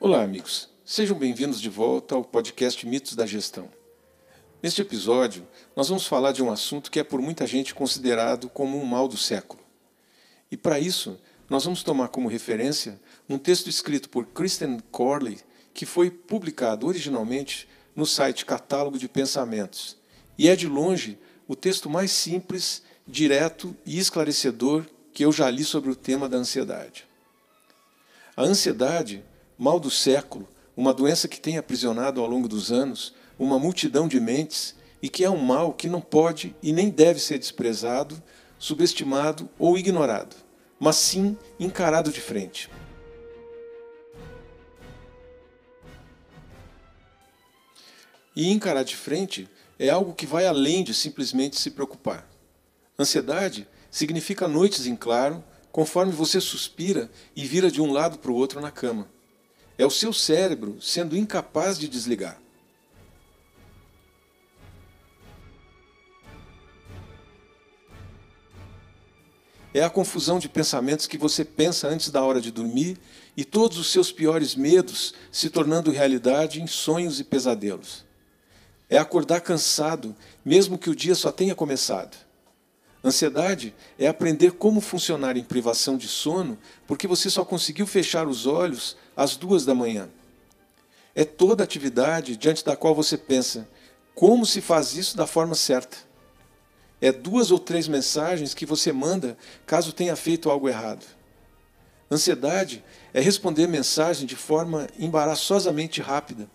Olá, amigos. Sejam bem-vindos de volta ao podcast Mitos da Gestão. Neste episódio, nós vamos falar de um assunto que é por muita gente considerado como um mal do século. E para isso, nós vamos tomar como referência um texto escrito por Kristen Corley, que foi publicado originalmente no site Catálogo de Pensamentos. E é de longe o texto mais simples, direto e esclarecedor que eu já li sobre o tema da ansiedade. A ansiedade mal do século, uma doença que tem aprisionado ao longo dos anos uma multidão de mentes e que é um mal que não pode e nem deve ser desprezado, subestimado ou ignorado, mas sim encarado de frente. E encarar de frente é algo que vai além de simplesmente se preocupar. Ansiedade significa noites em claro, conforme você suspira e vira de um lado para o outro na cama. É o seu cérebro sendo incapaz de desligar. É a confusão de pensamentos que você pensa antes da hora de dormir e todos os seus piores medos se tornando realidade em sonhos e pesadelos. É acordar cansado, mesmo que o dia só tenha começado. Ansiedade é aprender como funcionar em privação de sono porque você só conseguiu fechar os olhos às duas da manhã. É toda atividade diante da qual você pensa como se faz isso da forma certa. É duas ou três mensagens que você manda caso tenha feito algo errado. Ansiedade é responder mensagem de forma embaraçosamente rápida.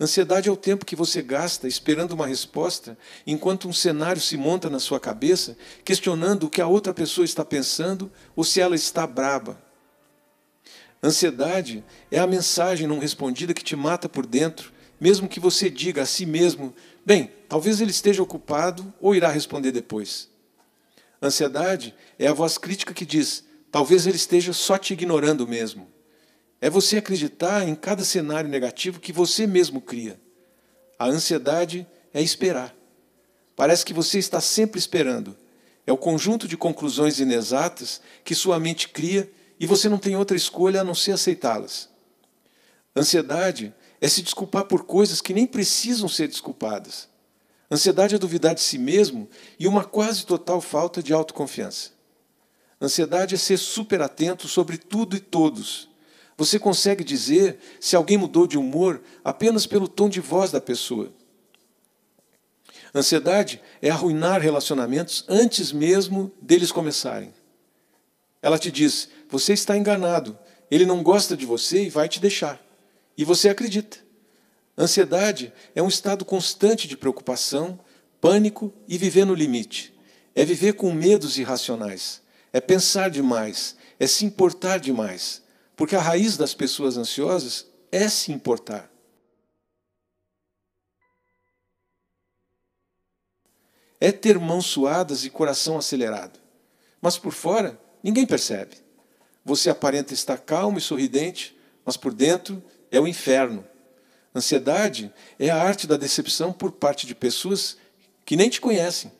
Ansiedade é o tempo que você gasta esperando uma resposta, enquanto um cenário se monta na sua cabeça, questionando o que a outra pessoa está pensando ou se ela está braba. Ansiedade é a mensagem não respondida que te mata por dentro, mesmo que você diga a si mesmo: bem, talvez ele esteja ocupado ou irá responder depois. Ansiedade é a voz crítica que diz: talvez ele esteja só te ignorando mesmo. É você acreditar em cada cenário negativo que você mesmo cria. A ansiedade é esperar. Parece que você está sempre esperando. É o conjunto de conclusões inexatas que sua mente cria e você não tem outra escolha a não ser aceitá-las. Ansiedade é se desculpar por coisas que nem precisam ser desculpadas. Ansiedade é duvidar de si mesmo e uma quase total falta de autoconfiança. Ansiedade é ser super atento sobre tudo e todos você consegue dizer se alguém mudou de humor apenas pelo tom de voz da pessoa. Ansiedade é arruinar relacionamentos antes mesmo deles começarem. Ela te diz: você está enganado, ele não gosta de você e vai te deixar. E você acredita. Ansiedade é um estado constante de preocupação, pânico e viver no limite. É viver com medos irracionais. É pensar demais. É se importar demais. Porque a raiz das pessoas ansiosas é se importar. É ter mãos suadas e coração acelerado. Mas por fora, ninguém percebe. Você aparenta estar calmo e sorridente, mas por dentro é o inferno. Ansiedade é a arte da decepção por parte de pessoas que nem te conhecem.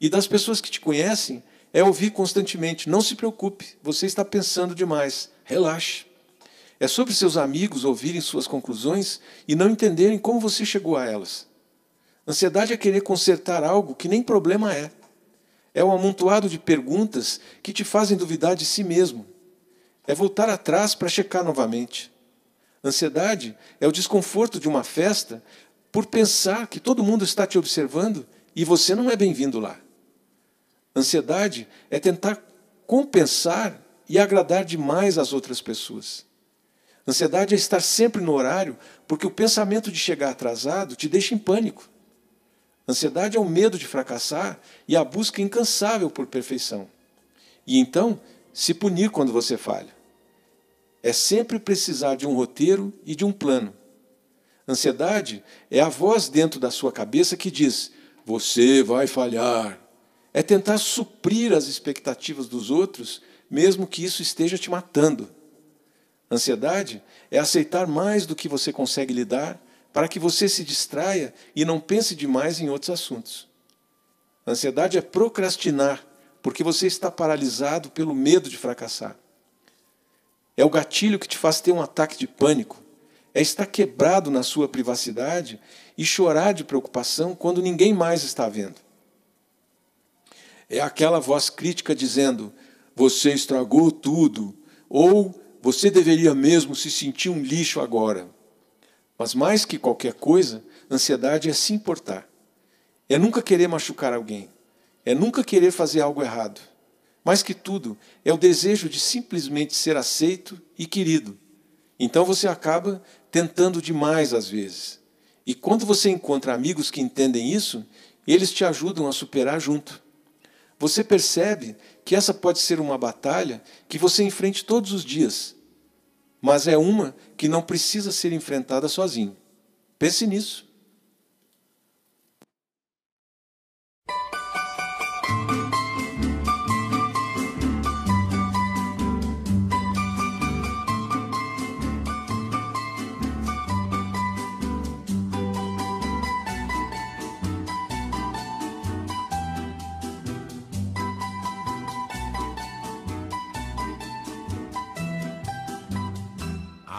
E das pessoas que te conhecem, é ouvir constantemente: não se preocupe, você está pensando demais, relaxe. É sobre seus amigos ouvirem suas conclusões e não entenderem como você chegou a elas. Ansiedade é querer consertar algo que nem problema é. É um amontoado de perguntas que te fazem duvidar de si mesmo. É voltar atrás para checar novamente. Ansiedade é o desconforto de uma festa por pensar que todo mundo está te observando e você não é bem-vindo lá. Ansiedade é tentar compensar e agradar demais as outras pessoas. Ansiedade é estar sempre no horário, porque o pensamento de chegar atrasado te deixa em pânico. Ansiedade é o medo de fracassar e a busca incansável por perfeição. E então, se punir quando você falha. É sempre precisar de um roteiro e de um plano. Ansiedade é a voz dentro da sua cabeça que diz: Você vai falhar é tentar suprir as expectativas dos outros, mesmo que isso esteja te matando. Ansiedade é aceitar mais do que você consegue lidar para que você se distraia e não pense demais em outros assuntos. Ansiedade é procrastinar, porque você está paralisado pelo medo de fracassar. É o gatilho que te faz ter um ataque de pânico. É estar quebrado na sua privacidade e chorar de preocupação quando ninguém mais está vendo. É aquela voz crítica dizendo: Você estragou tudo, ou você deveria mesmo se sentir um lixo agora. Mas mais que qualquer coisa, ansiedade é se importar. É nunca querer machucar alguém. É nunca querer fazer algo errado. Mais que tudo, é o desejo de simplesmente ser aceito e querido. Então você acaba tentando demais às vezes. E quando você encontra amigos que entendem isso, eles te ajudam a superar junto. Você percebe que essa pode ser uma batalha que você enfrente todos os dias, mas é uma que não precisa ser enfrentada sozinho. Pense nisso.